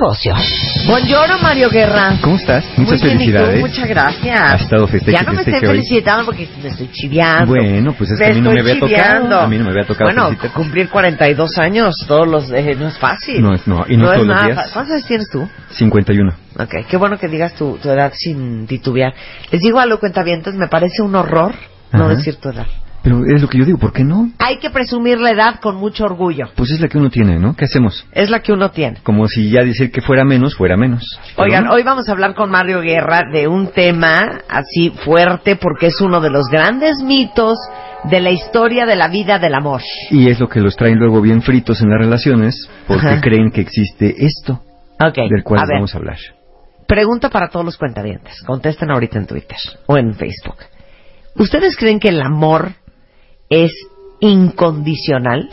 negocio. Buongiorno, Mario Guerra. ¿Cómo estás? Muchas Muy felicidades. Muchas gracias. Ha estado festeje, Ya no me festeje estén hoy. felicitando porque me estoy chiviando. Bueno, pues es que a mí no me estoy había tocado. A mí no me había tocado Bueno, felicitarte. cumplir 42 años todos los eh, no es fácil. No es- no, y no es todos los nada días. fa- ¿Cuántos años tienes tú? 51. Ok, qué bueno que digas tu, tu edad sin titubear. Les digo a los cuentavientes, me parece un horror no Ajá. decir tu edad. Pero es lo que yo digo, ¿por qué no? Hay que presumir la edad con mucho orgullo. Pues es la que uno tiene, ¿no? ¿Qué hacemos? Es la que uno tiene. Como si ya decir que fuera menos, fuera menos. Oigan, hoy vamos a hablar con Mario Guerra de un tema así fuerte porque es uno de los grandes mitos de la historia de la vida del amor. Y es lo que los traen luego bien fritos en las relaciones, porque Ajá. creen que existe esto, Ok, del cual a ver, vamos a hablar. pregunta para todos los cuentavientes. Contesten ahorita en Twitter o en Facebook. ¿Ustedes creen que el amor es incondicional?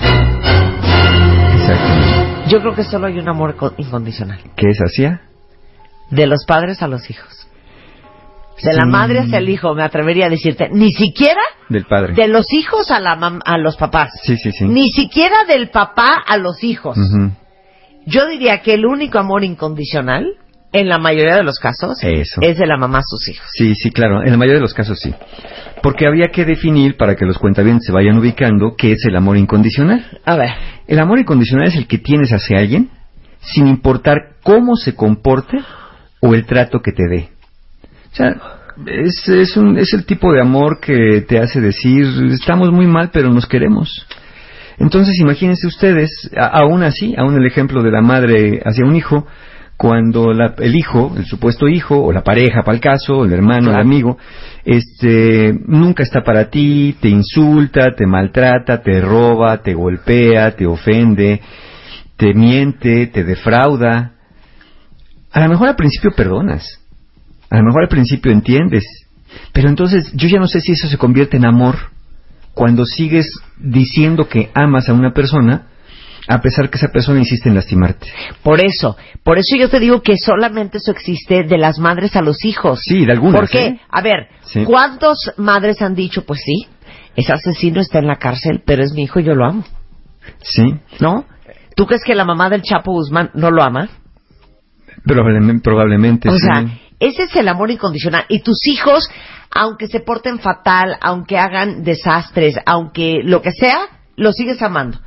Yo creo que solo hay un amor co- incondicional. ¿Qué es hacia? De los padres a los hijos. De la Sí. madre hacia el hijo, me atrevería a decirte. Ni siquiera Del padre. de los hijos a, la mam- a los papás. Sí, sí, sí. Ni siquiera del papá a los hijos. Yo diría que el único amor incondicional, en la mayoría de los casos, Eso. es de la mamá a sus hijos. Sí, sí, claro. En la mayoría de los casos sí. Porque habría que definir, para que los cuentavientes se vayan ubicando, qué es el amor incondicional. A ver, El amor incondicional es el que tienes hacia alguien sin importar cómo se comporte o el trato que te dé. O sea, es, es, un- es el tipo de amor que te hace decir, estamos muy mal, pero nos queremos. Entonces, imagínense ustedes, a- aún así, aún el ejemplo de la madre hacia un hijo, cuando la- el hijo, el supuesto hijo, o la pareja, para el caso, el hermano, Claro. el amigo, este, nunca está para ti, te insulta, te maltrata, te roba, te golpea, te ofende, te miente, te defrauda. A lo mejor al principio perdonas, a lo mejor al principio entiendes, pero entonces yo ya no sé si eso se convierte en amor cuando sigues diciendo que amas a una persona a pesar que esa persona insiste en lastimarte. por eso, por eso yo te digo que solamente eso existe de las madres a los hijos. Sí, de algunas. ¿Por qué? ¿eh? A ver, Sí. ¿cuántas madres han dicho, pues sí, ese asesino está en la cárcel, pero es mi hijo y yo lo amo? Sí, ¿No? ¿Tú crees que la mamá del Chapo Guzmán no lo ama? probablemente, probablemente O sí. sea, ese es el amor incondicional. Y tus hijos, aunque se porten fatal, aunque hagan desastres, aunque lo que sea, los sigues amando.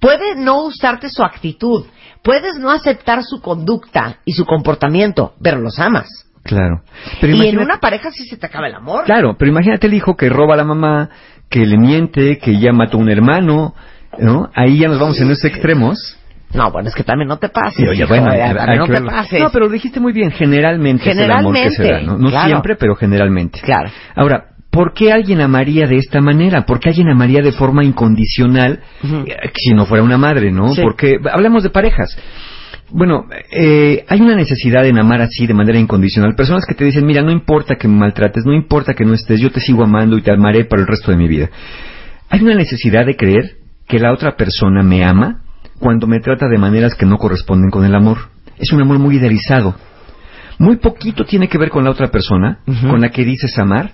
Puede no gustarte su actitud, puedes no aceptar su conducta y su comportamiento, pero los amas. Claro. Pero y en una pareja sí se te acaba el amor. Claro, pero imagínate el hijo que roba a la mamá, que le miente, que ya mató a un hermano, ¿no? Ahí ya nos vamos en esos extremos. No, bueno, es que también no te pases. Sí, oye, hijo, bueno, hay- también hay no que te verlo. pases. No, pero lo dijiste muy bien, generalmente, es el amor que se da, ¿no? No Claro. siempre, pero generalmente. Claro. Ahora, ¿por qué alguien amaría de esta manera? ¿Por qué alguien amaría de forma incondicional eh, si no fuera una madre, no? Sí. Porque hablamos de parejas. Bueno, eh, hay una necesidad en amar así de manera incondicional. Personas que te dicen, mira, no importa que me maltrates, no importa que no estés, yo te sigo amando y te amaré para el resto de mi vida. Hay una necesidad de creer que la otra persona me ama cuando me trata de maneras que no corresponden con el amor. Es un amor muy idealizado. Muy poquito tiene que ver con la otra persona, con la que dices amar,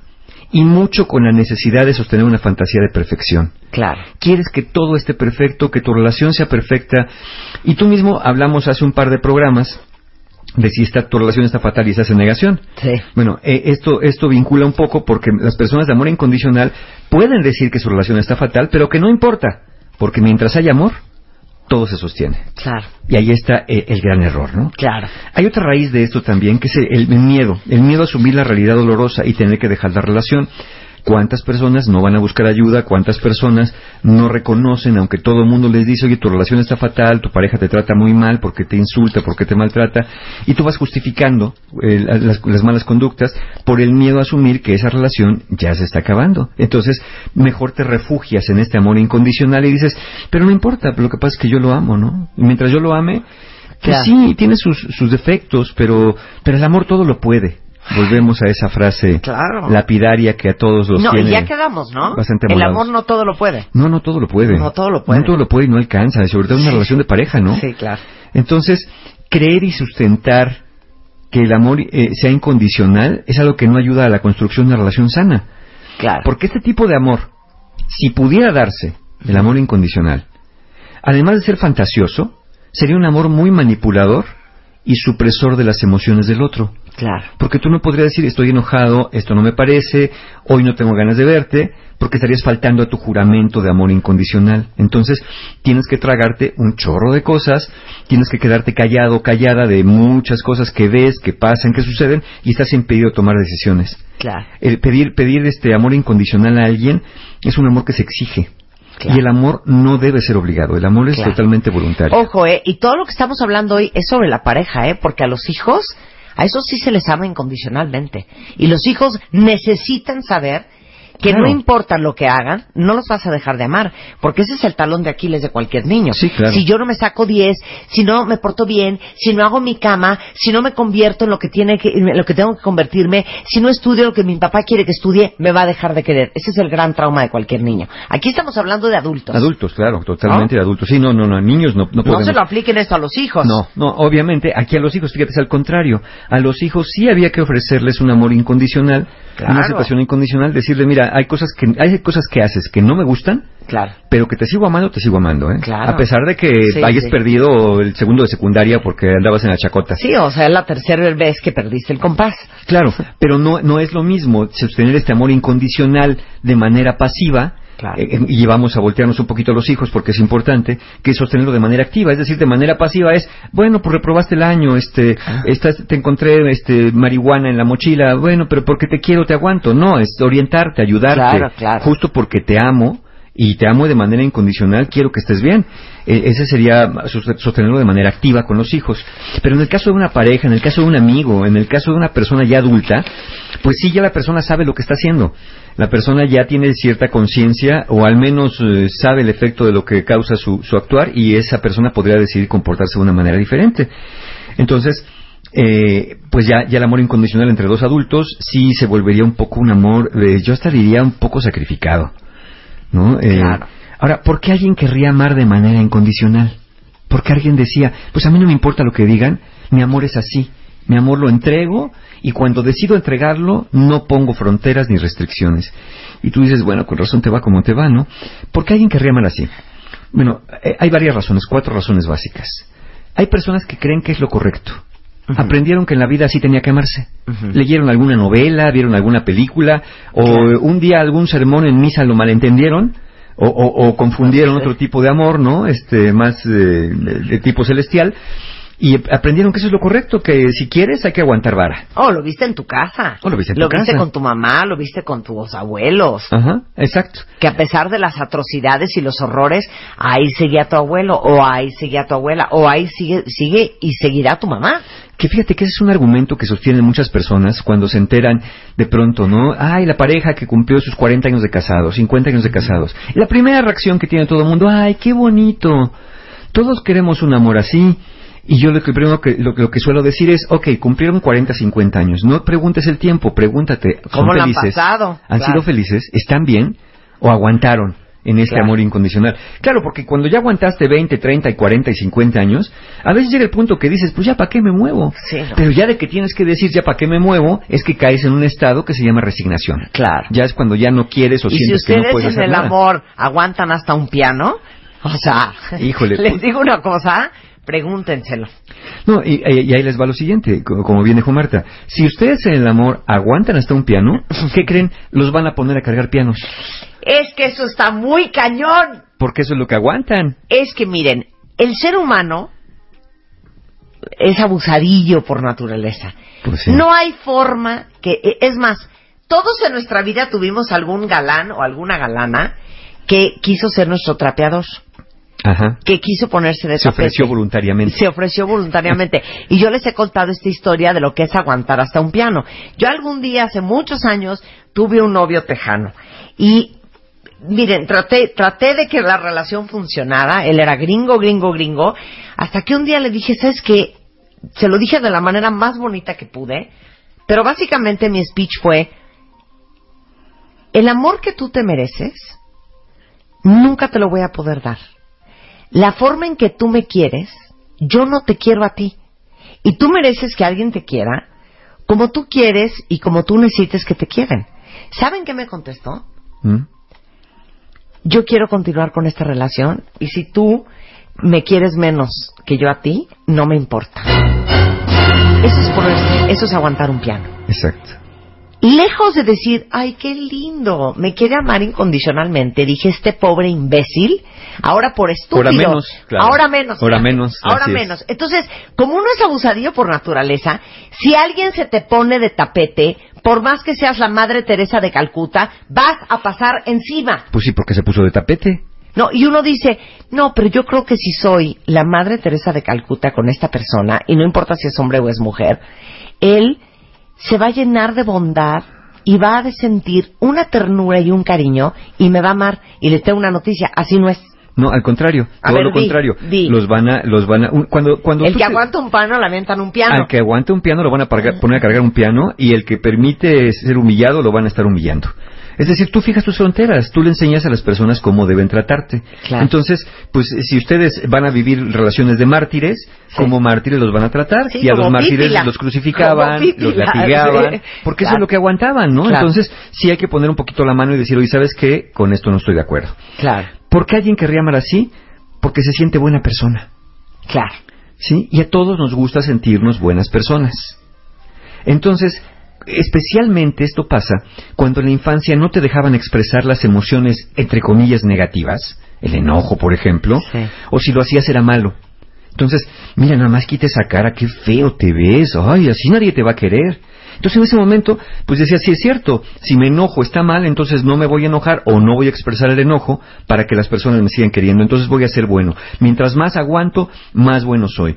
y mucho con la necesidad de sostener una fantasía de perfección. Claro. Quieres que todo esté perfecto, que tu relación sea perfecta. Y tú mismo hablamos hace un par de programas de si esta, tu relación está fatal y estás en negación. Sí. Bueno, eh, esto, esto vincula un poco porque las personas de amor incondicional pueden decir que su relación está fatal, pero que no importa, porque mientras hay amor, todo se sostiene. Claro. Y ahí está eh, el gran error, ¿no? Claro. Hay otra raíz de esto también, que es el, el miedo, el miedo a asumir la realidad dolorosa y tener que dejar la relación. ¿Cuántas personas no van a buscar ayuda? ¿Cuántas personas no reconocen, aunque todo el mundo les dice, oye, tu relación está fatal, tu pareja te trata muy mal porque te insulta, porque te maltrata, y tú vas justificando eh, las, las malas conductas por el miedo a asumir que esa relación ya se está acabando? Entonces, mejor te refugias en este amor incondicional y dices, pero no importa, lo que pasa es que yo lo amo, ¿no? Y mientras yo lo ame, Pues Claro. sí, tiene sus, sus defectos, pero, pero el amor todo lo puede. Volvemos a esa frase Claro. lapidaria que a todos los No, tiene. y ya quedamos, ¿no? bastante El amor no todo lo puede. No, no todo lo puede. No todo lo puede. No todo lo puede y no alcanza, sobre todo en una Sí. relación de pareja, ¿no? Sí, claro. Entonces, creer y sustentar que el amor eh, sea incondicional es algo que no ayuda a la construcción de una relación sana. Claro. Porque este tipo de amor, si pudiera darse, el amor incondicional, además de ser fantasioso, sería un amor muy manipulador y supresor de las emociones del otro. Claro. Porque tú no podrías decir, estoy enojado, esto no me parece, hoy no tengo ganas de verte, porque estarías faltando a tu juramento de amor incondicional. Entonces, tienes que tragarte un chorro de cosas, tienes que quedarte callado, callada de muchas cosas que ves, que pasan, que suceden, y estás impedido de tomar decisiones. Claro. El pedir, pedir este amor incondicional a alguien es un amor que se exige. Claro. Y el amor no debe ser obligado, el amor es Claro. totalmente voluntario. Ojo, ¿eh? Y todo lo que estamos hablando hoy es sobre la pareja, ¿eh? Porque a los hijos, a esos sí se les ama incondicionalmente. Y los hijos necesitan saber que Claro. no importa lo que hagan, no los vas a dejar de amar. Porque ese es el talón de Aquiles de cualquier niño. Sí, claro. Si yo no me saco 10, si no me porto bien, si no hago mi cama, si no me convierto en lo que, tiene que, en lo que tengo que convertirme, si no estudio lo que mi papá quiere que estudie, me va a dejar de querer. Ese es el gran trauma de cualquier niño. Aquí estamos hablando de adultos. Adultos, claro, totalmente de adultos. Sí, no, no, no, niños no, no No podemos. se lo apliquen esto a los hijos. No, no, obviamente, aquí a los hijos, fíjate, es al contrario. A los hijos sí había que ofrecerles un amor incondicional, Claro. una aceptación incondicional, decirle, mira, hay cosas que hay cosas que haces que no me gustan, Claro. pero que te sigo amando, te sigo amando, ¿eh? Claro. A pesar de que Sí, hayas sí. perdido el segundo de secundaria porque andabas en la chacota. Sí, o sea, es la tercera vez que perdiste el compás. Claro, pero no, no es lo mismo sostener este amor incondicional de manera pasiva. Claro. eh, y vamos a voltearnos un poquito a los hijos porque es importante que sostenerlo de manera activa, es decir, de manera pasiva es, bueno, pues reprobaste el año, este, Ah. te encontré este marihuana en la mochila, bueno, pero porque te quiero te aguanto, no, es orientarte, ayudarte, Claro, claro. justo porque te amo y te amo de manera incondicional, quiero que estés bien. E- ese sería sos- sostenerlo de manera activa con los hijos. Pero en el caso de una pareja, en el caso de un amigo, en el caso de una persona ya adulta, pues sí, ya la persona sabe lo que está haciendo. La persona ya tiene cierta conciencia o al menos eh, sabe el efecto de lo que causa su, su actuar y esa persona podría decidir comportarse de una manera diferente. Entonces, eh, pues ya, ya el amor incondicional entre dos adultos sí se volvería un poco un amor, eh, yo hasta diría un poco sacrificado. ¿No? Eh, Claro. Ahora, ¿por qué alguien querría amar de manera incondicional? Porque alguien decía, pues a mí no me importa lo que digan, mi amor es así, mi amor lo entrego y cuando decido entregarlo no pongo fronteras ni restricciones. Y tú dices, bueno, con razón te va como te va, ¿no? ¿Por qué alguien querría amar así? Bueno, eh, hay varias razones, cuatro razones básicas. Hay personas que creen que es lo correcto. Aprendieron que en la vida así tenía que amarse. Leyeron alguna novela, vieron alguna película, o Claro. un día algún sermón en misa lo malentendieron, o, o- o confundieron otro tipo de amor, ¿no? Este, más eh, de tipo celestial, y aprendieron que eso es lo correcto, que si quieres hay que aguantar vara. Oh, lo viste en tu casa. Oh, lo viste en Lo tu viste casa. con tu mamá, lo viste con tus abuelos. Ajá, exacto. Que a pesar de las atrocidades y los horrores, ahí seguía tu abuelo, o ahí seguía tu abuela, o ahí sigue, sigue y seguirá tu mamá. Que fíjate que ese es un argumento que sostienen muchas personas cuando se enteran de pronto, ¿no? Ay, la pareja que cumplió sus 40 años de casados, 50 años de casados. La primera reacción que tiene todo el mundo, ay, qué bonito. Todos queremos un amor así. Y yo lo que primero que, lo, lo que suelo decir es, ok, cumplieron 40, 50 años. No preguntes el tiempo, pregúntate, ¿son ¿Cómo lo han felices? pasado? ¿Han Claro. sido felices? ¿Están bien? ¿O aguantaron? en este Claro. amor incondicional. Claro, porque cuando ya aguantaste 20, 30 y 40 y 50 años, a veces llega el punto que dices, pues ya para qué me muevo. Sí, no. Pero ya de que tienes que decir ya para qué me muevo, es que caes en un estado que se llama resignación. Claro. Ya es cuando ya no quieres o Y si sientes que no ustedes puedes en hacer el nada. amor aguantan hasta un piano, o sea, Híjole. les digo una cosa, pregúntenselo. No, y, ahí les va lo siguiente, co- como bien dijo Marta. Si ustedes en el amor aguantan hasta un piano, ¿qué creen? Los van a poner a cargar pianos. Es que eso está muy cañón. Porque eso es lo que aguantan. Es que miren, el ser humano es abusadillo por naturaleza. Pues sí. No hay forma que, e- es más, todos en nuestra vida tuvimos algún galán o alguna galana que quiso ser nuestro trapeador, Ajá. que quiso ponerse de Se ofreció tapete. voluntariamente. Se ofreció voluntariamente. Y yo les he contado esta historia de lo que es aguantar hasta un piano. Yo algún día, hace muchos años, tuve un novio tejano. Y miren, traté, traté de que la relación funcionara. Él era gringo, gringo, gringo. Hasta que un día le dije, ¿sabes qué? Se lo dije de la manera más bonita que pude. Pero básicamente mi speech fue, el amor que tú te mereces, nunca te lo voy a poder dar. La forma en que tú me quieres, yo no te quiero a ti. Y tú mereces que alguien te quiera como tú quieres y como tú necesites que te quieren. ¿Saben qué me contestó? ¿Mm? Yo quiero continuar con esta relación y si tú me quieres menos que yo a ti, no me importa. Eso es, eso es aguantar un piano. Exacto. Lejos de decir, ay, qué lindo, me quiere amar incondicionalmente, dije, este pobre imbécil, ahora por estúpido. Ahora menos, claro. Ahora menos. Ahora menos, Ahora menos. Entonces, como uno es abusadillo por naturaleza, si alguien se te pone de tapete, por más que seas la madre Teresa de Calcuta, vas a pasar encima. Pues sí, porque se puso de tapete. No, y uno dice, no, pero yo creo que si soy la madre Teresa de Calcuta con esta persona, y no importa si es hombre o es mujer, él se va a llenar de bondad y va a sentir una ternura y un cariño y me va a amar. Y les tengo una noticia, así no es. No, al contrario, A todo ver, lo di, contrario. di. Los van a, los van a, un- cuando, cuando El que te- aguanta un pano, lamentan un piano. al que aguante un piano lo van a poner a cargar un piano y el que permite ser humillado lo van a estar humillando. Es decir, tú fijas tus fronteras, tú le enseñas a las personas cómo deben tratarte. Claro. Entonces, pues si ustedes van a vivir relaciones de mártires, como mártires los van a tratar Sí, y a los mártires Pípila. los crucificaban, los latigaban, porque eso es lo que aguantaban, ¿no? Claro. Entonces, sí hay que poner un poquito la mano y decir, oye, ¿sabes qué? Con esto no estoy de acuerdo. Claro, ¿Por qué alguien querría amar así? Porque se siente buena persona. claro. ¿sí? Y a todos nos gusta sentirnos buenas personas. Entonces, especialmente esto pasa cuando en la infancia no te dejaban expresar las emociones, entre comillas, negativas, el enojo, por ejemplo, Sí. o si lo hacías era malo. Entonces, mira, nada más quita esa cara, qué feo te ves, ay, así nadie te va a querer. Entonces en ese momento, pues decía, sí es cierto, si me enojo está mal, entonces no me voy a enojar o no voy a expresar el enojo para que las personas me sigan queriendo, entonces voy a ser bueno. Mientras más aguanto, más bueno soy.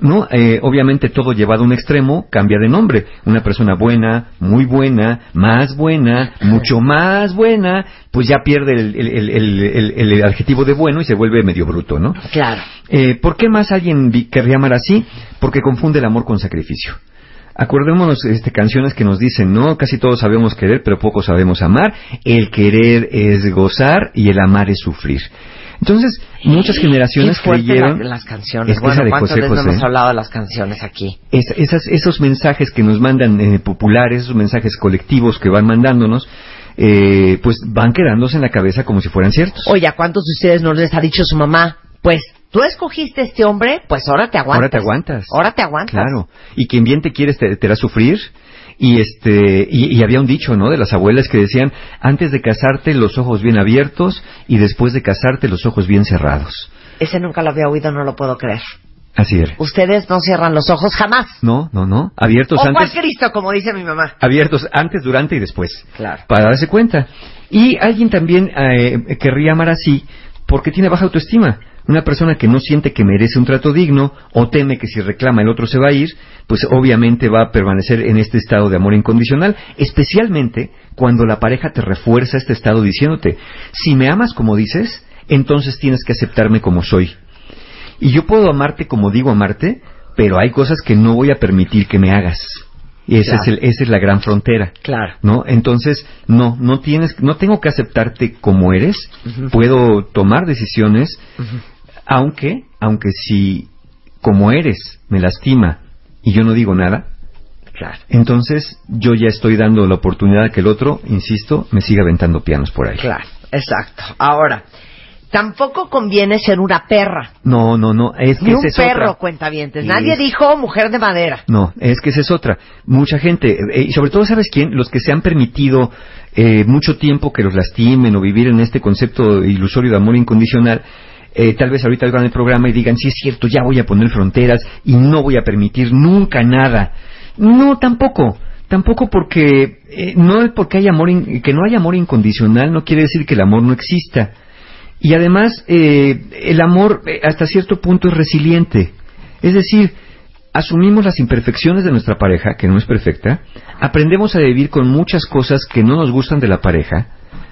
¿No? Eh, obviamente todo llevado a un extremo cambia de nombre. Una persona buena, muy buena, más buena, mucho más buena, pues ya pierde el, el- el- el- adjetivo de bueno y se vuelve medio bruto, ¿no? Claro. Eh, ¿Por qué más alguien querría amar así? Porque confunde el amor con sacrificio. Acordémonos este, canciones que nos dicen, no, casi todos sabemos querer, pero poco sabemos amar. El querer es gozar y el amar es sufrir. Entonces, muchas generaciones Qué creyeron... la- las canciones. Es que bueno, esa de ¿cuántas José veces no José. hemos hablado de las canciones aquí? Es- esas- esos mensajes que nos mandan eh, populares, esos mensajes colectivos que van mandándonos, eh, pues van quedándose en la cabeza como si fueran ciertos. Oye, ¿a cuántos de ustedes no les ha dicho su mamá? Pues, tú escogiste este hombre, pues ahora te aguantas. Ahora te aguantas. Ahora te aguantas. Claro. Y quien bien te quieres te, te hará sufrir. Y este y, y había un dicho, ¿no? De las abuelas que decían antes de casarte los ojos bien abiertos y después de casarte los ojos bien cerrados. Ese nunca lo había oído, no lo puedo creer. Así era. Ustedes no cierran los ojos jamás. No, no, no. Abiertos o cual antes, Cristo, como dice mi mamá. abiertos antes, durante y después. Claro. Para darse cuenta. Y alguien también eh, querría amar así porque tiene baja autoestima. Una persona que no siente que merece un trato digno o teme que si reclama el otro se va a ir, pues obviamente va a permanecer en este estado de amor incondicional, especialmente cuando la pareja te refuerza este estado diciéndote, si me amas como dices, entonces tienes que aceptarme como soy. Y yo puedo amarte como digo amarte, pero hay cosas que no voy a permitir que me hagas. Y ese Claro. es el- esa es la gran frontera. Claro. ¿no? Entonces, no, no tienes, no tengo que aceptarte como eres, puedo tomar decisiones, aunque, aunque si como eres me lastima y yo no digo nada, Claro. entonces yo ya estoy dando la oportunidad a que el otro, insisto, me siga aventando pianos por ahí. Claro, exacto. Ahora, tampoco conviene ser una perra. No, no, no, es que Ni esa un es otra. perro, cuentavientes. Nadie dijo mujer de madera. No, es que esa es otra. Mucha gente, eh, y sobre todo, ¿sabes quién? Los que se han permitido eh, mucho tiempo que los lastimen o vivir en este concepto ilusorio de amor incondicional, eh, tal vez ahorita oigan el programa y digan, sí es cierto, ya voy a poner fronteras y no voy a permitir nunca nada. No, tampoco. Tampoco porque eh, no es porque hay amor que no hay amor incondicional no quiere decir que el amor no exista. Y además, eh, el amor eh, hasta cierto punto es resiliente. Es decir, asumimos las imperfecciones de nuestra pareja, que no es perfecta, aprendemos a vivir con muchas cosas que no nos gustan de la pareja,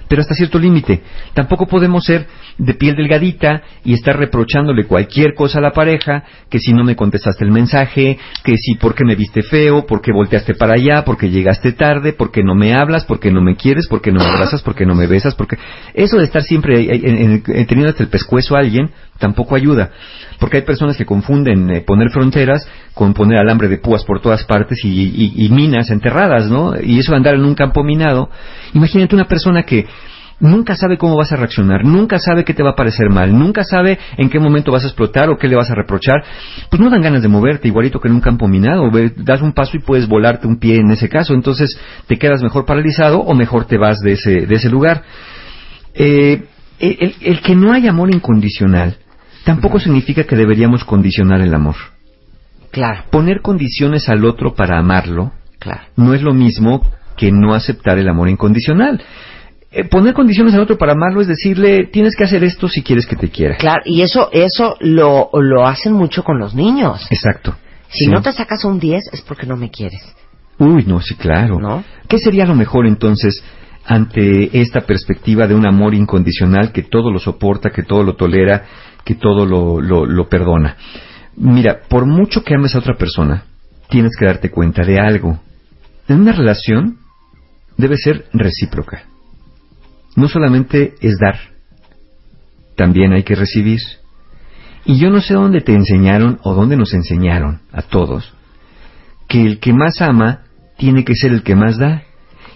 pero hasta cierto límite. Tampoco podemos ser de piel delgadita y estar reprochándole cualquier cosa a la pareja, que si no me contestaste el mensaje, que si porque me viste feo, porque volteaste para allá, porque llegaste tarde, porque no me hablas, porque no me quieres, porque no me abrazas, porque no me besas, porque eso de estar siempre en- teniendo hasta el pescuezo a alguien tampoco ayuda, porque hay personas que confunden eh, poner fronteras con poner alambre de púas por todas partes y, y- minas enterradas, ¿no? Y eso andar en un campo minado. Imagínate una persona que nunca sabe cómo vas a reaccionar, nunca sabe qué te va a parecer mal, nunca sabe en qué momento vas a explotar o qué le vas a reprochar, pues no dan ganas de moverte, igualito que en un campo minado, das un paso y puedes volarte un pie en ese caso, entonces te quedas mejor paralizado o mejor te vas de ese, de ese lugar. Eh, el- el que no hay amor incondicional tampoco significa que deberíamos condicionar el amor. Claro, Poner condiciones al otro para amarlo claro. no es lo mismo que no aceptar el amor incondicional. Eh, poner condiciones al otro para amarlo es decirle, tienes que hacer esto si quieres que te quiera. Claro, y eso, eso lo, lo hacen mucho con los niños. Exacto. Si Sí. no te sacas un 10 es porque no me quieres. Uy, no, sí, claro. ¿No? ¿Qué sería lo mejor entonces ante esta perspectiva de un amor incondicional que todo lo soporta, que todo lo tolera, que todo lo, lo, lo perdona? Mira, por mucho que ames a otra persona, tienes que darte cuenta de algo. En una relación debe ser recíproca. No solamente es dar, también hay que recibir. Y yo no sé dónde te enseñaron o dónde nos enseñaron a todos que el que más ama tiene que ser el que más da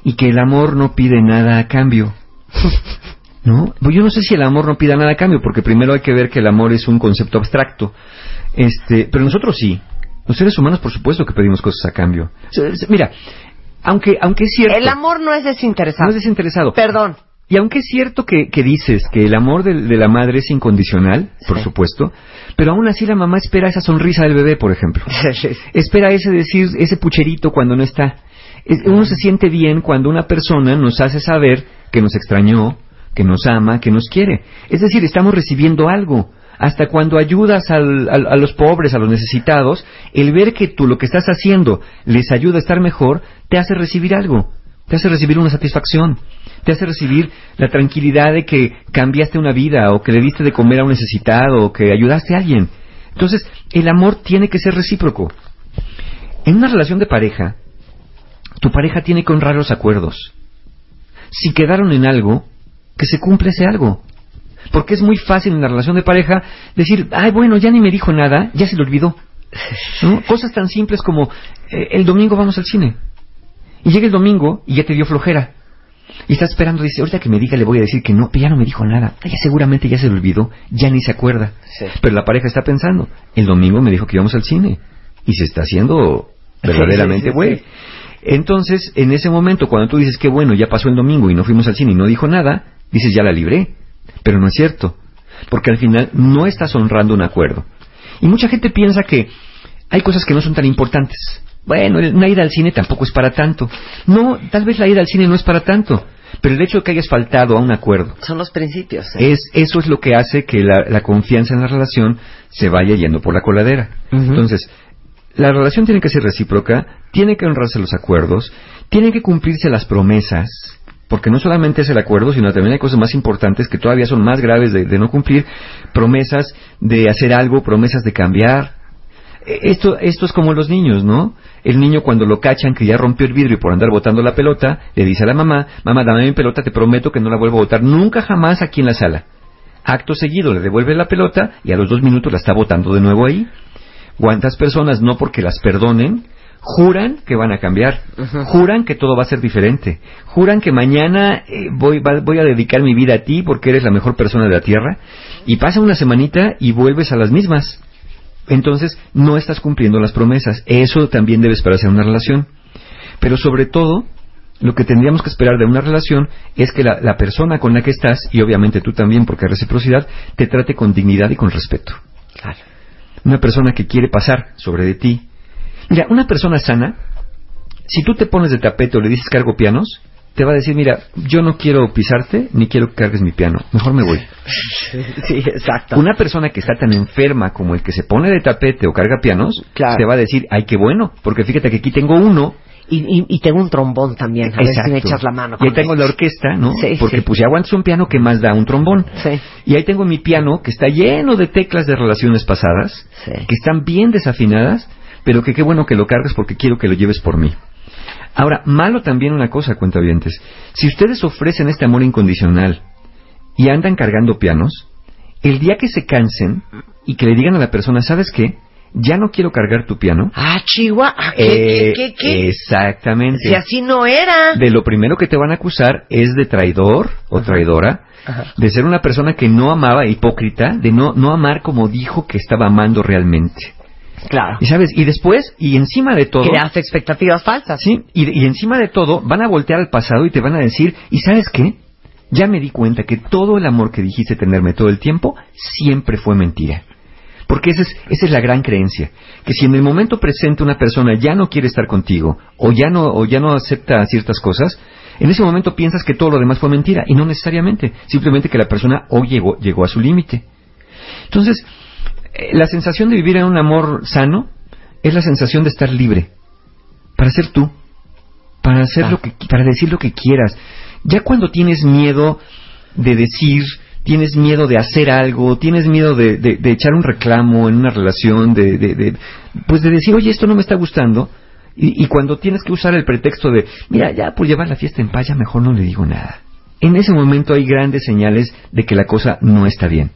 y que el amor no pide nada a cambio. ¿No? Pues yo no sé si el amor no pida nada a cambio, porque primero hay que ver que el amor es un concepto abstracto. Este, pero nosotros sí. Los seres humanos, por supuesto, que pedimos cosas a cambio. Mira, aunque, aunque es cierto. El amor no es desinteresado. no es desinteresado. Perdón. Y aunque es cierto que, que dices que el amor de, de la madre es incondicional, por Sí. supuesto, pero aún así la mamá espera esa sonrisa del bebé, por ejemplo. espera ese decir, ese pucherito cuando no está. Es- Uno se siente bien cuando una persona nos hace saber que nos extrañó, que nos ama, que nos quiere. Es decir, estamos recibiendo algo. Hasta cuando ayudas al- a los pobres, a los necesitados, el ver que tú lo que estás haciendo les ayuda a estar mejor, te hace recibir algo. Te hace recibir una satisfacción. Te hace recibir la tranquilidad de que cambiaste una vida, o que le diste de comer a un necesitado, o que ayudaste a alguien. Entonces, el amor tiene que ser recíproco. En una relación de pareja, tu pareja tiene que honrar los acuerdos. Si quedaron en algo, que se cumpla ese algo. Porque es muy fácil en la relación de pareja decir, ay, bueno, ya ni me dijo nada, ya se le olvidó. ¿No? Cosas tan simples como, eh, el domingo vamos al cine. Y llega el domingo y ya te dio flojera. Y estás esperando, dice, ahorita que me diga le voy a decir que no, pero ya no me dijo nada. Ya seguramente ya se le olvidó, ya ni se acuerda. Sí. Pero la pareja está pensando, el domingo me dijo que íbamos al cine. Y se está haciendo verdaderamente sí, güey. sí. Entonces, en ese momento, cuando tú dices que bueno, ya pasó el domingo y no fuimos al cine y no dijo nada, dices ya la libré. Pero no es cierto. Porque al final no estás honrando un acuerdo. Y mucha gente piensa que hay cosas que no son tan importantes. Bueno, una ida al cine tampoco es para tanto. No, tal vez la ida al cine no es para tanto. Pero el hecho de que hayas faltado a un acuerdo, Son los principios. ¿eh? es, eso es lo que hace que la, la confianza en la relación se vaya yendo por la coladera. Entonces, la relación tiene que ser recíproca, tiene que honrarse los acuerdos, tienen que cumplirse las promesas, porque no solamente es el acuerdo, sino también hay cosas más importantes que todavía son más graves de, de no cumplir, promesas de hacer algo, promesas de cambiar. Eh, Esto, esto es como los niños, ¿no? El niño cuando lo cachan que ya rompió el vidrio por andar botando la pelota, le dice a la mamá, mamá, dame mi pelota, te prometo que no la vuelvo a botar nunca jamás aquí en la sala. Acto seguido le devuelve la pelota y a los dos minutos la está botando de nuevo ahí. ¿Cuántas personas no porque las perdonen juran que van a cambiar? Juran que todo va a ser diferente. Juran que mañana eh, voy, va- voy a dedicar mi vida a ti porque eres la mejor persona de la tierra. Y pasa una semanita y vuelves a las mismas. Entonces no estás cumpliendo las promesas. Eso también debe esperarse en una relación. Pero sobre todo, lo que tendríamos que esperar de una relación es que la, la persona con la que estás, y obviamente tú también porque hay reciprocidad, te trate con dignidad y con respeto. Claro. Una persona que quiere pasar sobre de ti. Mira, una persona sana, si tú te pones de tapete o le dices cargo pianos, te va a decir, mira, yo no quiero pisarte ni quiero que cargues mi piano, mejor me voy. Sí, exacto. Una persona que está tan enferma como el que se pone de tapete o carga pianos, Claro. te va a decir, ay, qué bueno, porque fíjate que aquí tengo uno. Y, y- y tengo un trombón también. A ver si me Exacto. echas la mano. Y ahí tengo la orquesta, ¿no? Sí, porque sí. pues si aguantas un piano, ¿qué más da un trombón? Sí. Y ahí tengo mi piano que está lleno de teclas de relaciones pasadas, que están bien desafinadas, pero que qué bueno que lo cargues porque quiero que lo lleves por mí. Ahora, malo también una cosa, cuentavientes. Si ustedes ofrecen este amor incondicional y andan cargando pianos, el día que se cansen y que le digan a la persona, ¿sabes qué? Ya no quiero cargar tu piano. Ah, Chihuahua. ah, ¿Qué, eh, qué, qué, qué? Exactamente. Si así no era. De lo primero que te van a acusar es de traidor o traidora, Ajá. de ser una persona que no amaba, hipócrita, de no, no amar como dijo que estaba amando realmente. Claro. Y sabes, y después, y encima de todo, Creaste expectativas falsas. sí, y, y encima de todo, van a voltear al pasado y te van a decir, ¿y sabes qué? Ya me di cuenta que todo el amor que dijiste tenerme todo el tiempo siempre fue mentira. Porque esa es, esa es la gran creencia, que si en el momento presente una persona ya no quiere estar contigo o ya no o ya no acepta ciertas cosas, en ese momento piensas que todo lo demás fue mentira y no necesariamente, simplemente que la persona hoy llegó llegó a su límite. Entonces, la sensación de vivir en un amor sano es la sensación de estar libre para ser tú, para hacer Ah. lo que para decir lo que quieras. Ya cuando tienes miedo de decir, tienes miedo de hacer algo, tienes miedo de, de- de echar un reclamo en una relación, de, de- pues de decir, oye, esto no me está gustando, y, y cuando tienes que usar el pretexto de, mira, ya por llevar la fiesta en paz, ya mejor no le digo nada. En ese momento hay grandes señales de que la cosa no está bien.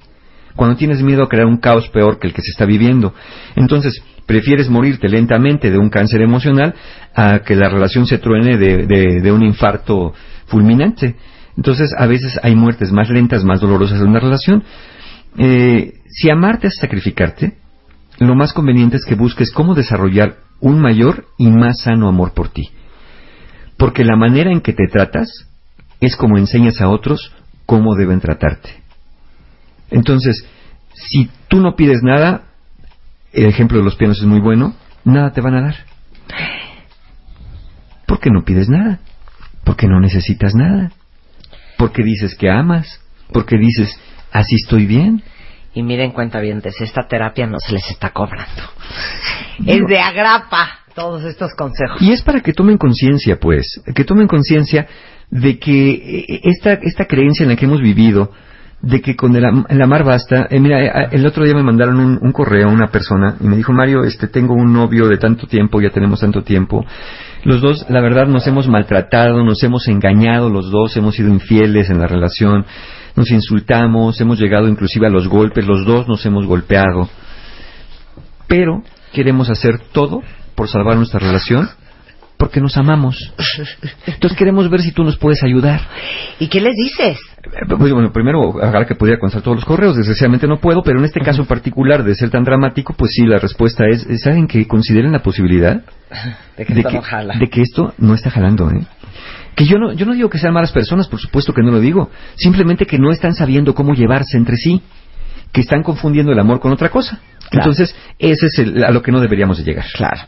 Cuando tienes miedo a crear un caos peor que el que se está viviendo. Entonces, prefieres morirte lentamente de un cáncer emocional a que la relación se truene de, un infarto fulminante. Entonces, a veces hay muertes más lentas, más dolorosas en una relación. Eh, si amarte es sacrificarte, lo más conveniente es que busques cómo desarrollar un mayor y más sano amor por ti. Porque la manera en que te tratas es como enseñas a otros cómo deben tratarte. Entonces, si tú no pides nada, el ejemplo de los pianos es muy bueno, nada te van a dar. ¿Por qué no pides nada? Porque no necesitas nada. Porque dices que amas. Porque dices, así estoy bien. Y miren, cuentavientes, esta terapia no se les está cobrando. Es de agrapa todos estos consejos. Y es para que tomen conciencia, pues, que tomen conciencia de que eh, esta, esta creencia en la que hemos vivido, de que con el, el amar basta. eh, mira, eh, el otro día me mandaron un, un correo a una persona y me dijo, Mario, este, tengo un novio de tanto tiempo, ya tenemos tanto tiempo. Los dos, la verdad, nos hemos maltratado, nos hemos engañado, los dos hemos sido infieles en la relación, nos insultamos, hemos llegado inclusive a los golpes, los dos nos hemos golpeado. Pero queremos hacer todo por salvar nuestra relación porque nos amamos. Entonces queremos ver si tú nos puedes ayudar. ¿Y qué les dices? Pues bueno, primero, ojalá que pudiera contestar todos los correos. Desgraciadamente no puedo, pero en este caso en particular de ser tan dramático, pues sí, la respuesta es, ¿saben que consideren la posibilidad De que de esto que, no jala. de que esto no está jalando, ¿eh? Que yo no, yo no digo que sean malas personas, por supuesto que no lo digo. Simplemente que no están sabiendo cómo llevarse entre sí. Que están confundiendo el amor con otra cosa. Claro. Entonces, ese es el- a lo que no deberíamos de llegar. Claro.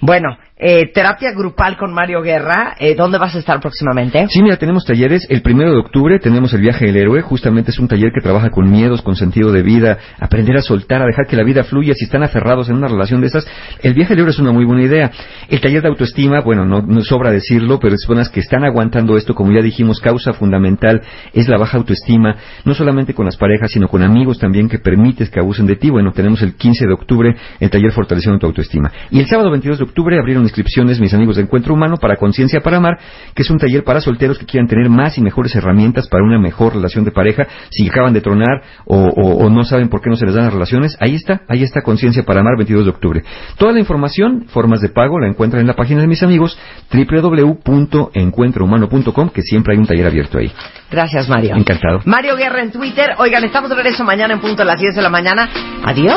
Bueno, eh, terapia grupal con Mario Guerra. Eh, ¿Dónde vas a estar próximamente? Sí, mira, tenemos talleres. El primero de octubre tenemos el viaje del héroe. Justamente es un taller que trabaja con miedos, con sentido de vida, aprender a soltar, a dejar que la vida fluya. Si están aferrados en una relación de esas, el viaje del héroe es una muy buena idea. El taller de autoestima, bueno, no, sobra decirlo, pero es personas que están aguantando esto, como ya dijimos, causa fundamental es la baja autoestima, no solamente con las parejas, sino con amigos también que permites que abusen de ti. Bueno, tenemos el 15 de octubre el taller Fortaleciendo tu autoestima. Y el sábado 22 de octubre abrieron inscripciones mis amigos de Encuentro Humano para Conciencia para Amar, que es un taller para solteros que quieran tener más y mejores herramientas para una mejor relación de pareja. Si acaban de tronar o, o- o no saben por qué no se les dan las relaciones, ahí está, ahí está Conciencia para Amar 22 de octubre. Toda la información, formas de pago, la encuentran en la página de mis amigos www.encuentrohumano.com, que siempre hay un taller abierto ahí. Gracias, Mario. Encantado. Mario Guerra en Twitter. Oigan, estamos de regreso mañana en punto a las 10 de la mañana. Adiós.